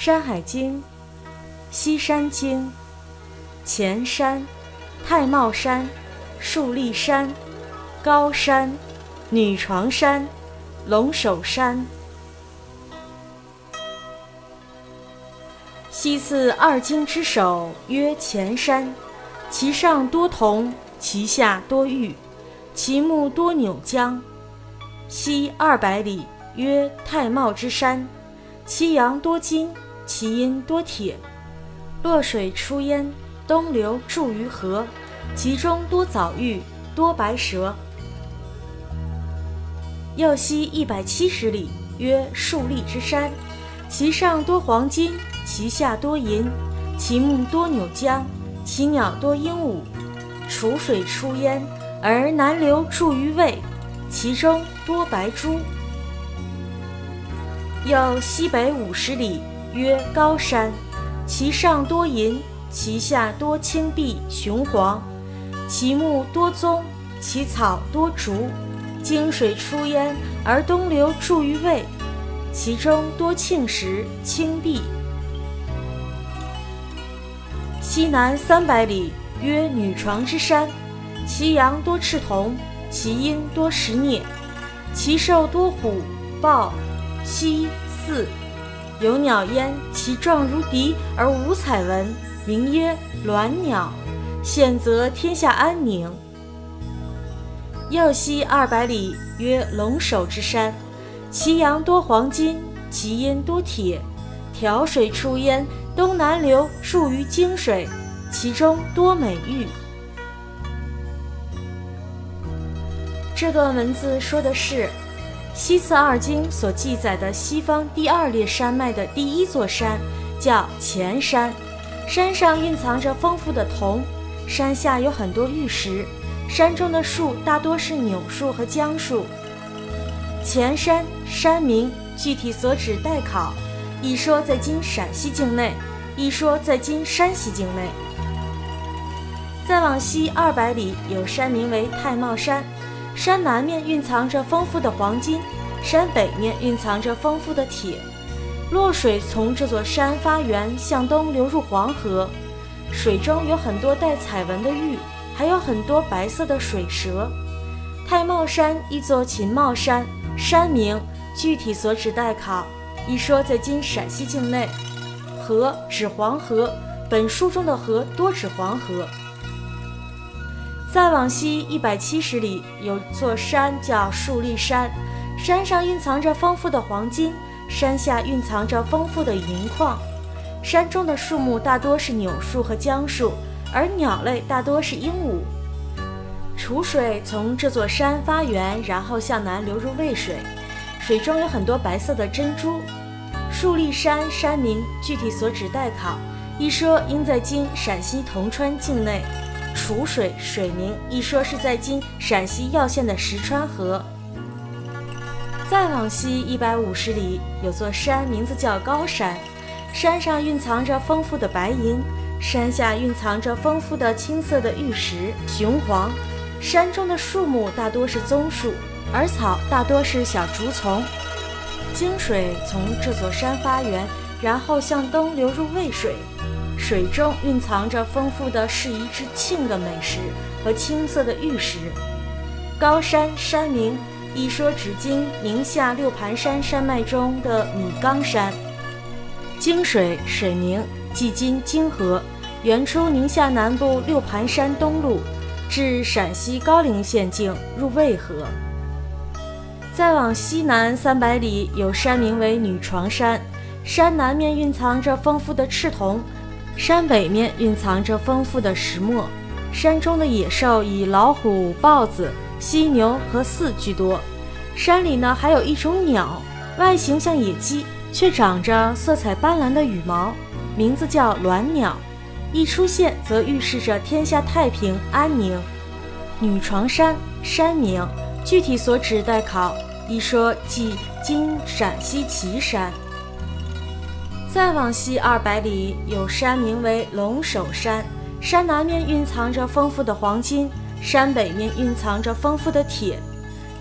山海经》西山经前山、太茂山、树立山、高山、女床山、龙首山。西次二经之首曰前山，其上多铜，其下多玉，其目多扭浆。西二百里曰太茂之山，其阳多金，其阴多铁。洛水出焉，东流注于河，其中多藻玉，多白蛇。右西一百七十里曰树立之山，其上多黄金。其下多银，其木多扭浆，其鸟多鹦鹉。楚水出焉，而南流注于渭，其中多白珠。又西北五十里，曰高山，其上多银，其下多青碧雄黄，其木多棕，其草多竹。经水出焉，而东流注于渭，其中多磬石青碧。西南三百里，曰女床之山，其阳多赤铜，其阴多石镍，其兽多虎、豹、犀、兕，有鸟焉，其状如笛而无彩纹，名曰鸾鸟，现则天下安宁。右西二百里，曰龙首之山，其阳多黄金，其阴多铁，调水出焉。东南流注于泾水，其中多美玉。这段文字说的是西次二经所记载的西方第二列山脉的第一座山，叫前山。山上蕴藏着丰富的铜，山下有很多玉石，山中的树大多是柳树和姜树。前山山名具体所指待考，一说在今陕西境内。一说在今山西境内，再往西二百里有山名为太茂山，山南面蕴藏着丰富的黄金，山北面蕴藏着丰富的铁。洛水从这座山发源，向东流入黄河，水中有很多带彩纹的玉，还有很多白色的水蛇。太茂山一座秦茂山，山名具体所指待考，一说在今陕西境内。河指黄河，本书中的河多指黄河。再往西一百七十里，有座山叫树立山，山上蕴藏着丰富的黄金，山下蕴藏着丰富的银矿。山中的树木大多是柳树和姜树，而鸟类大多是鹦鹉。楚水从这座山发源，然后向南流入渭水，水中有很多白色的珍珠。树立山山名具体所指待考，一说应在今陕西铜川境内。楚水水名一说是在今陕西耀县的石川河。再往西一百五十里，有座山，名字叫高山，山上蕴藏着丰富的白银，山下蕴藏着丰富的青色的玉石雄黄。山中的树木大多是棕树，而草大多是小竹丛。泾水从这座山发源，然后向东流入渭水，水中蕴藏着丰富的适宜之庆的美食和青色的玉石。高山山名，一说指今宁夏六盘山山脉中的米冈山。泾水水名，即今泾河，源出宁夏南部六盘山东麓，至陕西高陵县境，入渭河。再往西南三百里，有山名为女床山，山南面蕴藏着丰富的赤铜，山北面蕴藏着丰富的石墨。山中的野兽以老虎、豹子、犀牛和兕居多。山里呢，还有一种鸟，外形像野鸡，却长着色彩斑斓的羽毛，名字叫鸾鸟。一出现，则预示着天下太平安宁。女床山山名。具体所指待考，一说即今陕西岐山。再往西二百里，有山名为龙首山，山南面蕴藏着丰富的黄金，山北面蕴藏着丰富的铁。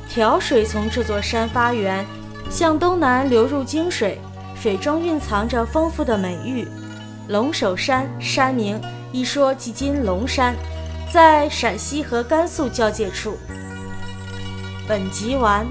条水从这座山发源，向东南流入泾水，水中蕴藏着丰富的美玉。龙首山山名一说即今龙山，在陕西和甘肃交界处。本集完。